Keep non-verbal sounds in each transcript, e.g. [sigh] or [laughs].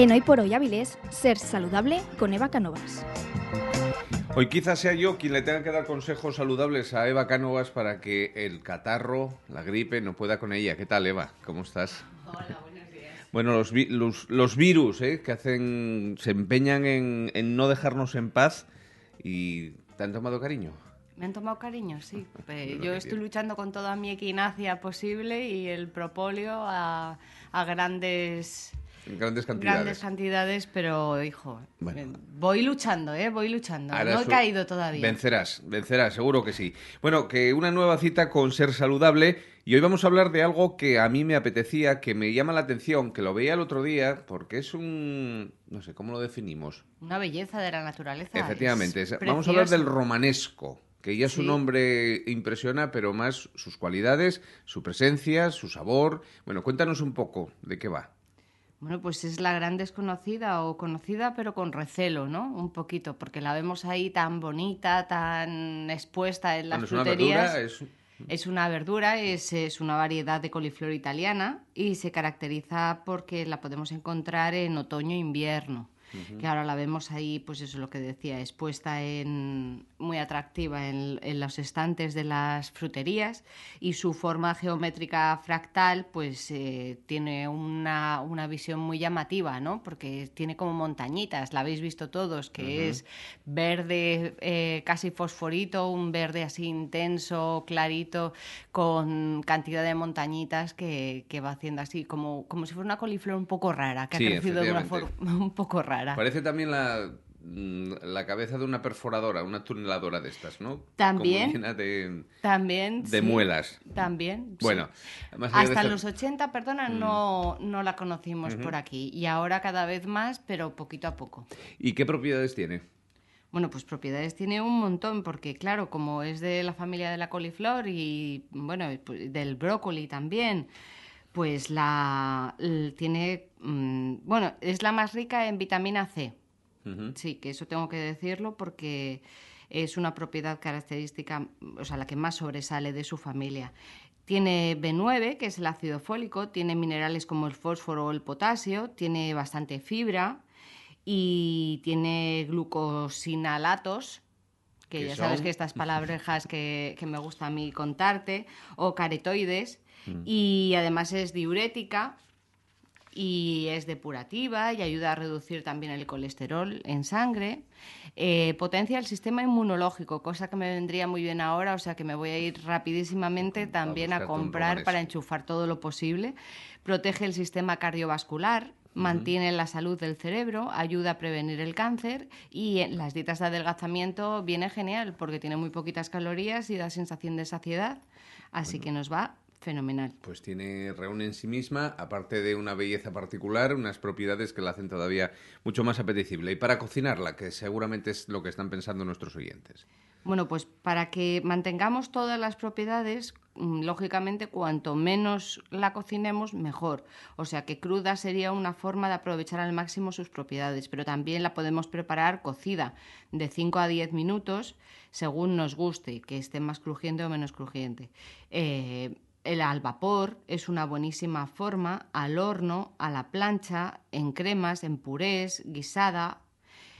En Hoy por Hoy Avilés, ser saludable con Eva Canovas. Hoy quizás sea yo quien le tenga que dar consejos saludables a Eva Cánovas para que el catarro, la gripe, no pueda con ella. ¿Qué tal, Eva? ¿Cómo estás? Hola, buenos días. Bueno, los, vi- los, los virus, ¿eh? Que hacen, se empeñan en, en no dejarnos en paz y te han tomado cariño. Me han tomado cariño, sí. Pues lo yo estoy quiero. luchando con toda mi equinacia posible y el propóleo a, a grandes, grandes cantidades. grandes cantidades, pero hijo, Bueno. voy luchando, ¿eh? Voy luchando. Ahora no he caído todavía. Vencerás, vencerás, seguro que sí. Bueno, que una nueva cita con Ser Saludable y hoy vamos a hablar de algo que a mí me apetecía, que me llama la atención, que lo veía el otro día, porque es un... no sé, ¿cómo lo definimos? Una belleza de la naturaleza. Efectivamente, es vamos a hablar del romanesco, que ya su Sí. nombre impresiona, pero más sus cualidades, su presencia, su sabor. Bueno, cuéntanos un poco de qué va. Bueno, pues es la gran desconocida o conocida, pero con recelo, ¿no? Un poquito, porque la vemos ahí tan bonita, tan expuesta en las Bueno, es una verdura, es... Es una verdura, es, es una variedad de coliflor italiana y se caracteriza porque la podemos encontrar en otoño e invierno. Que ahora la vemos ahí, pues eso es lo que decía, expuesta en, muy atractiva en, en los estantes de las fruterías y su forma geométrica fractal pues eh, tiene una, una visión muy llamativa, ¿no? Porque tiene como montañitas, la habéis visto todos, que es verde eh, casi fosforito, un verde así intenso, clarito, con cantidad de montañitas que, que va haciendo así, como, como si fuera una coliflor un poco rara, que Sí, ha crecido de una forma [laughs] un poco rara. Parece también la, mm, la cabeza de una perforadora, una tuneladora de estas, ¿no? También. Como llena de, También. de sí, muelas. También. sí. Bueno, de Hasta ser- los 80, perdona, Mm. no, no la conocimos por aquí. Y ahora cada vez más, pero poquito a poco. ¿Y qué propiedades tiene? Bueno, pues propiedades tiene un montón, porque claro, como es de la familia de la coliflor y bueno, pues, del brócoli también, pues la tiene, mm, bueno, es la más rica en vitamina C. Sí, que eso tengo que decirlo porque es una propiedad característica, o sea, la que más sobresale de su familia. Tiene B9, que es el ácido fólico, tiene minerales como el fósforo o el potasio, tiene bastante fibra y tiene glucosinalatos, que ¿Qué ya sabes son? que estas palabrejas que, que me gusta a mí contarte, o caretoides, y además es diurética y es depurativa y ayuda a reducir también el colesterol en sangre. Eh, potencia el sistema inmunológico, cosa que me vendría muy bien ahora, o sea que me voy a ir rapidísimamente también a comprar para enchufar todo lo posible. Protege el sistema cardiovascular. Mantiene la salud del cerebro, ayuda a prevenir el cáncer y en las dietas de adelgazamiento viene genial porque tiene muy poquitas calorías y da sensación de saciedad, así que nos va fenomenal. Pues tiene, reúne en sí misma, aparte de una belleza particular, unas propiedades que la hacen todavía mucho más apetecible. Y para cocinarla, que seguramente es lo que están pensando nuestros oyentes. Bueno, pues para que mantengamos todas las propiedades, mm, lógicamente cuanto menos la cocinemos, mejor. O sea que cruda sería una forma de aprovechar al máximo sus propiedades, pero también la podemos preparar cocida de 5 a 10 minutos, según nos guste, que esté más crujiente o menos crujiente. Eh, el al vapor es una buenísima forma, al horno, a la plancha, en cremas, en purés, guisada,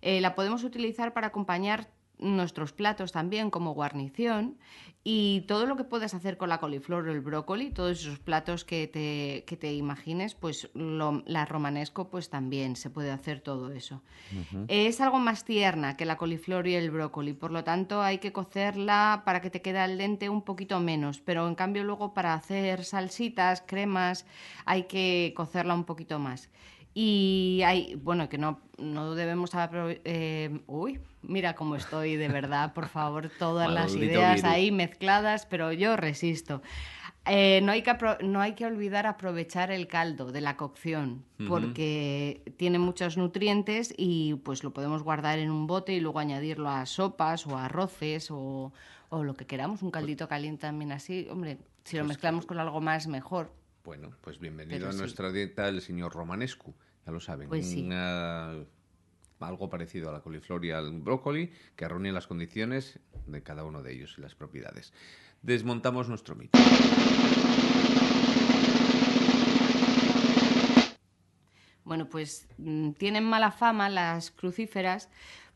eh, la podemos utilizar para acompañar nuestros platos también como guarnición y todo lo que puedas hacer con la coliflor o el brócoli, todos esos platos que te, que te imagines, pues lo- la romanesco pues también se puede hacer todo eso. Es algo más tierna que la coliflor y el brócoli, por lo tanto hay que cocerla para que te quede al dente un poquito menos, pero en cambio luego para hacer salsitas, cremas, hay que cocerla un poquito más. Y hay, bueno, que no, no debemos eh, uy, mira cómo estoy, de verdad, por favor, todas las ideas virus. ahí mezcladas, pero yo resisto. Eh, no, hay que no hay que olvidar aprovechar el caldo de la cocción, porque tiene muchos nutrientes y pues lo podemos guardar en un bote y luego añadirlo a sopas o a arroces o, o lo que queramos, un caldito caliente también así. Hombre, si lo mezclamos con algo más, mejor. Bueno, pues bienvenido Pero a sí. nuestra dieta el señor Romanescu, ya lo saben. Pues sí. una- algo parecido a la coliflor y al brócoli, que reúne las condiciones de cada uno de ellos y las propiedades. Desmontamos nuestro mito. Bueno, pues mm, tienen mala fama las crucíferas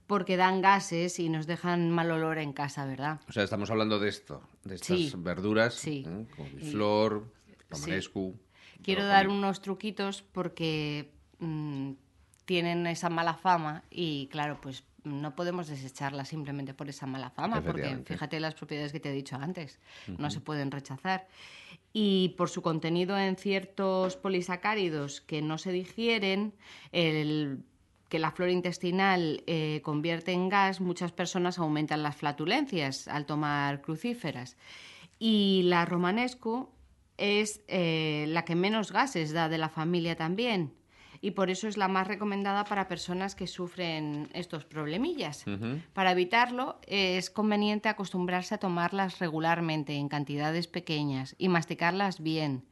porque dan gases y nos dejan mal olor en casa, ¿verdad? O sea, estamos hablando de esto, de estas Sí. verduras, Sí. ¿eh? Romanescu. Quiero brócoli. dar unos truquitos porque mm, tienen esa mala fama y claro, pues no podemos desecharla simplemente por esa mala fama, porque fíjate las propiedades que te he dicho antes, no se pueden rechazar. Y por su contenido en ciertos polisacáridos que no se digieren, el que la flora intestinal eh, convierte en gas, muchas personas aumentan las flatulencias al tomar crucíferas. Y la romanesco es eh, la que menos gases da de la familia también. Y por eso es la más recomendada para personas que sufren estos problemillas. Para evitarlo, es conveniente acostumbrarse a tomarlas regularmente, en cantidades pequeñas, y masticarlas bien.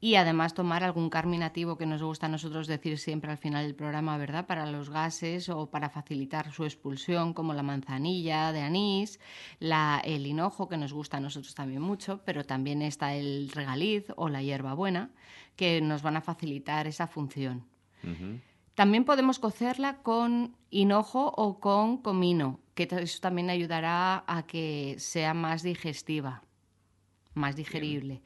Y además tomar algún carminativo que nos gusta a nosotros decir siempre al final del programa, ¿verdad? Para los gases o para facilitar su expulsión, como la manzanilla de anís, la, el hinojo, que nos gusta a nosotros también mucho, pero también está el regaliz o la hierbabuena, que nos van a facilitar esa función. También podemos cocerla con hinojo o con comino, que eso también ayudará a que sea más digestiva, más digerible.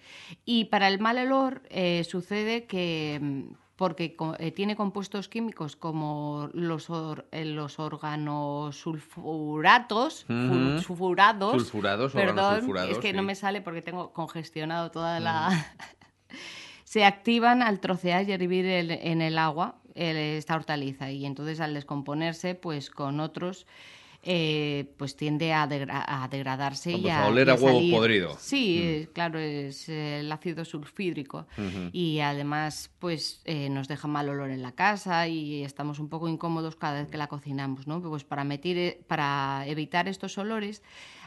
Y para el mal olor eh, sucede que mm, porque eh, tiene compuestos químicos como los, or- eh, los organosulfuratos, fu- Ujú. sulfurados, Sulfurados, perdón, es que no me sale porque tengo congestionado toda la... [laughs] se activan al trocear y hervir el- en el agua el- esta hortaliza y entonces al descomponerse pues con otros eh, pues tiende a, degra- a degradarse Vamos, y a a, oler a huevo salir. podrido. Sí, eh, claro, es eh, el ácido sulfídrico y además pues eh, nos deja mal olor en la casa y estamos un poco incómodos cada vez que la cocinamos, ¿no? Pues para, metir, para evitar estos olores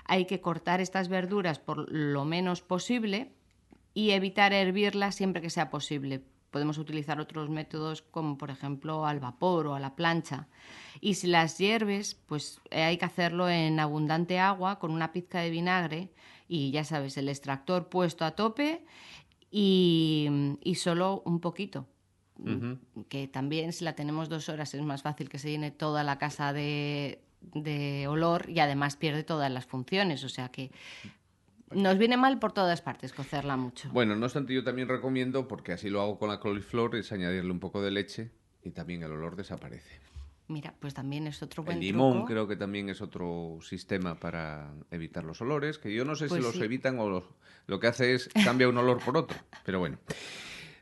hay que cortar estas verduras por lo menos posible y evitar hervirlas siempre que sea posible. Podemos utilizar otros métodos como por ejemplo al vapor o a la plancha. Y si las hierves, pues eh, hay que hacerlo en abundante agua con una pizca de vinagre y ya sabes, el extractor puesto a tope y, y solo un poquito. Que también si la tenemos dos horas es más fácil que se llene toda la casa de, de olor y además pierde todas las funciones. O sea que nos viene mal por todas partes cocerla mucho. Bueno, no obstante, yo también recomiendo, porque así lo hago con la coliflor, es añadirle un poco de leche y también el olor desaparece. Mira, pues también es otro buen El limón truco. creo que también es otro sistema para evitar los olores, que yo no sé Pues si los sí. evitan o los- lo que hace es cambia un olor por otro. Pero bueno.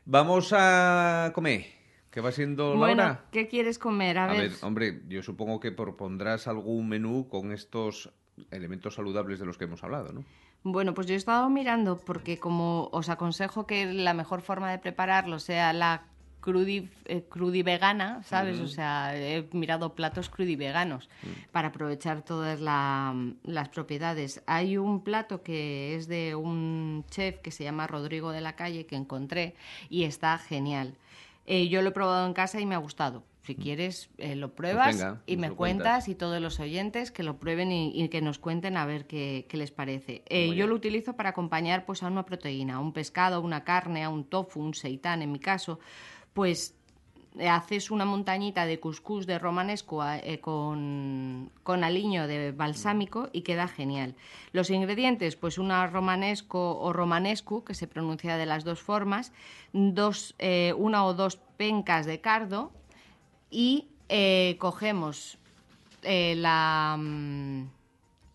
Vamos a comer, que va siendo la Bueno, hora. ¿qué quieres comer? A, A ver, ver, hombre, yo supongo que propondrás algún menú con estos elementos saludables de los que hemos hablado, ¿no? Bueno, pues yo he estado mirando porque como os aconsejo que la mejor forma de prepararlo sea la crudi, eh, crudivegana, ¿sabes? O sea, he mirado platos crudiveganos para aprovechar todas la- las propiedades. Hay un plato que es de un chef que se llama Rodrigo de la Calle que encontré y está genial. Eh, yo lo he probado en casa y me ha gustado. Si quieres, eh, lo pruebas venga, y me cuentas cuentas. y todos los oyentes que lo prueben y, y que nos cuenten a ver qué, qué les parece. Eh, yo bien. lo utilizo para acompañar pues, a una proteína, a un pescado, a una carne, a un tofu, un seitán en mi caso. Pues eh, haces una montañita de cuscús de romanesco a- eh, con, con aliño de balsámico y queda genial. Los ingredientes, pues una romanesco o romanescu, que se pronuncia de las dos formas, dos, eh, una o dos pencas de cardo, y eh, cogemos eh, la... mm,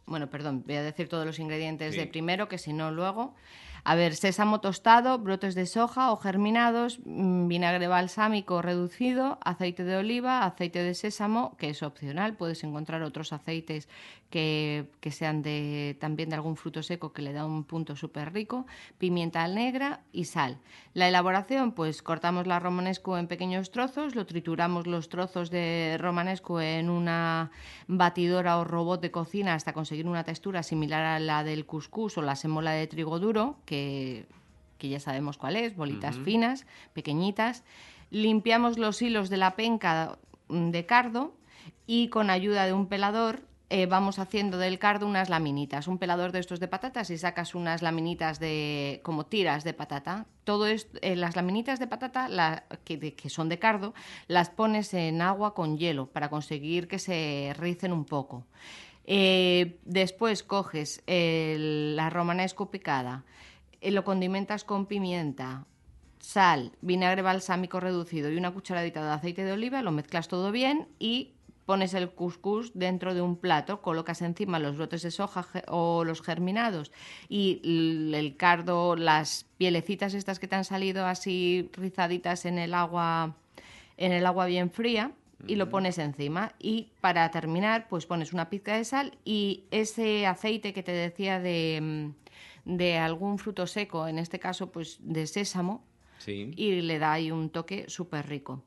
Bueno, perdón, voy a decir todos los ingredientes Sí. de primero, que si no luego... A ver, sésamo tostado, brotes de soja o germinados, mm, vinagre balsámico reducido, aceite de oliva, aceite de sésamo, que es opcional, puedes encontrar otros aceites que, que sean de, también de algún fruto seco que le da un punto súper rico, pimienta negra y sal. La elaboración, pues cortamos la romanesco en pequeños trozos, lo trituramos los trozos de romanesco en una batidora o robot de cocina hasta conseguir una textura similar a la del cuscús o la semola de trigo duro, que, que ya sabemos cuál es, bolitas finas, pequeñitas. Limpiamos los hilos de la penca de cardo y con ayuda de un pelador eh, vamos haciendo del cardo unas laminitas, un pelador de estos de patatas y sacas unas laminitas de como tiras de patata. Todo esto, eh, las laminitas de patata la- que, de- que son de cardo las pones en agua con hielo para conseguir que se ricen un poco. Eh, después coges la romanesco picada, eh, lo condimentas con pimienta, sal, vinagre balsámico reducido y una cucharadita de aceite de oliva, lo mezclas todo bien y pones el couscous dentro de un plato, colocas encima los brotes de soja o los germinados y el cardo, las pielecitas estas que te han salido así rizaditas en el agua en el agua bien fría y lo pones encima. Y para terminar pues pones una pizca de sal y ese aceite que te decía de, mm, de algún fruto seco, en este caso pues de sésamo, Sí. y le da ahí un toque súper rico.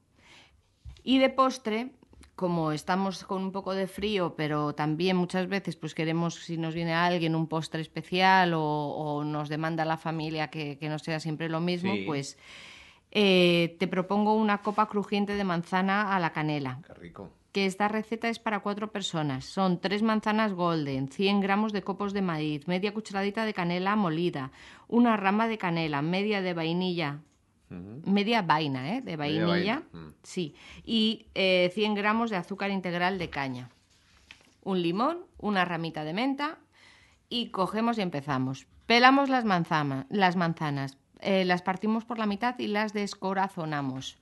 Y de postre, como estamos con un poco de frío, pero también muchas veces pues queremos, si nos viene alguien, un postre especial o, o nos demanda la familia que, que no sea siempre lo mismo, Sí. pues eh, te propongo una copa crujiente de manzana a la canela Qué rico. Que esta receta es para cuatro personas. Son tres manzanas golden, 100 gramos de copos de maíz, media cucharadita de canela molida, una rama de canela, media de vainilla, media vaina, ¿eh? De vainilla, vaina, mm. sí, y eh, 100 gramos de azúcar integral de caña, un limón, una ramita de menta y cogemos y empezamos. Pelamos las, manzana- las manzanas, eh, las partimos por la mitad y las descorazonamos.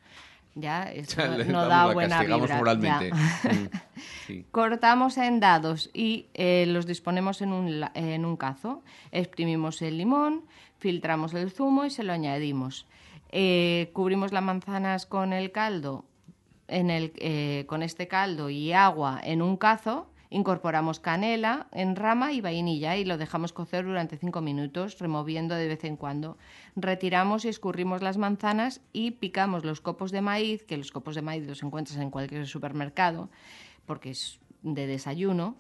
Ya, esto no da la buena vibra. moralmente. ya. Mm, [laughs] sí. Cortamos en dados y eh, los disponemos en un, en un cazo. Exprimimos el limón, filtramos el zumo y se lo añadimos. Eh, cubrimos las manzanas con el caldo, en el, eh, con este caldo y agua en un cazo. Incorporamos canela en rama y vainilla y lo dejamos cocer durante 5 minutos, removiendo de vez en cuando. Retiramos y escurrimos las manzanas y picamos los copos de maíz, que los copos de maíz los encuentras en cualquier supermercado, porque es de desayuno,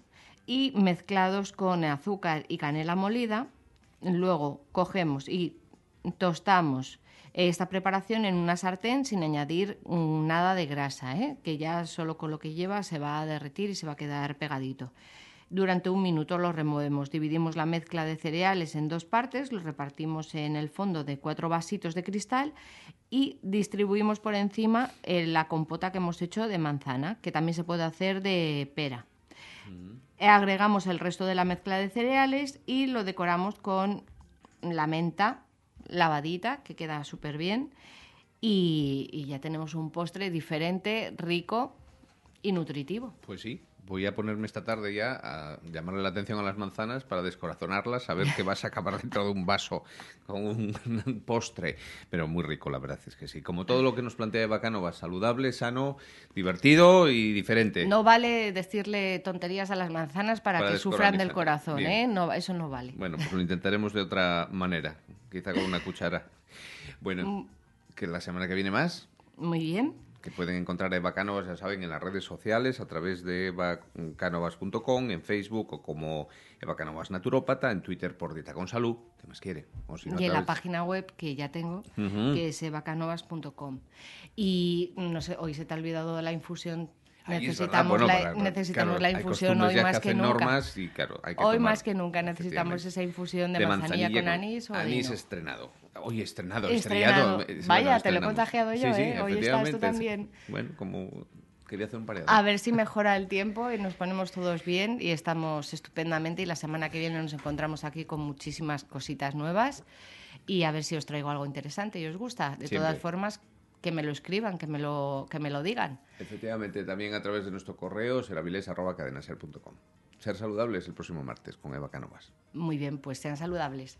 y mezclados con azúcar y canela molida. Luego cogemos y tostamos esta preparación en una sartén sin añadir mm, nada de grasa, ¿eh? que ya solo con lo que lleva se va a derretir y se va a quedar pegadito. Durante un minuto lo removemos, dividimos la mezcla de cereales en dos partes, lo repartimos en el fondo de cuatro vasitos de cristal y distribuimos por encima eh, la compota que hemos hecho de manzana, que también se puede hacer de pera. Eh, Agregamos el resto de la mezcla de cereales y lo decoramos con la menta lavadita, que queda súper bien. Y, y ya tenemos un postre diferente, rico y nutritivo. Pues sí. Voy a ponerme esta tarde ya a llamarle la atención a las manzanas para descorazonarlas, a ver qué vas a acabar dentro de un vaso con un [laughs] postre. Pero muy rico, la verdad es que sí. Como todo lo que nos plantea Eva Canova, saludable, sano, divertido y diferente. No vale decirle tonterías a las manzanas para, Para que sufran del corazón, Bien. ¿eh? No, eso no vale. Bueno, pues lo intentaremos de otra manera, quizá con una cuchara. Mm. Bueno, que la semana que viene más, Muy bien. que pueden encontrar a Eva Cánovas, ya saben, en las redes sociales, a través de evacanovas.com, en Facebook o como Eva Cánovas Naturópata, en Twitter por Dieta con Salud, ¿qué más quiere? O si no, y en la página web que ya tengo, que es evacanovas.com. Y no sé, hoy se te ha olvidado la infusión. Necesitamos, bueno, la, necesitamos claro, la infusión hoy más que que nunca. y, claro, hay que Hoy tomar, más que nunca necesitamos esa infusión de, De manzanilla, con con- anís o Anís estrenado. Hoy estrenado, Estrenado. Vaya, te lo he contagiado yo, Sí, sí, ¿eh? Hoy estás tú también. Bueno, como quería hacer un pareado. A ver si mejora el tiempo y nos ponemos todos bien y estamos estupendamente y la semana que viene nos encontramos aquí con muchísimas cositas nuevas y a ver si os traigo algo interesante y os gusta. De Siempre. todas formas, que me lo escriban, que me lo, que me lo digan. Efectivamente, también a través de nuestro correo seraviles.cadenaser.com. Ser saludables el próximo martes con Eva Cánovas. Muy bien, pues sean saludables.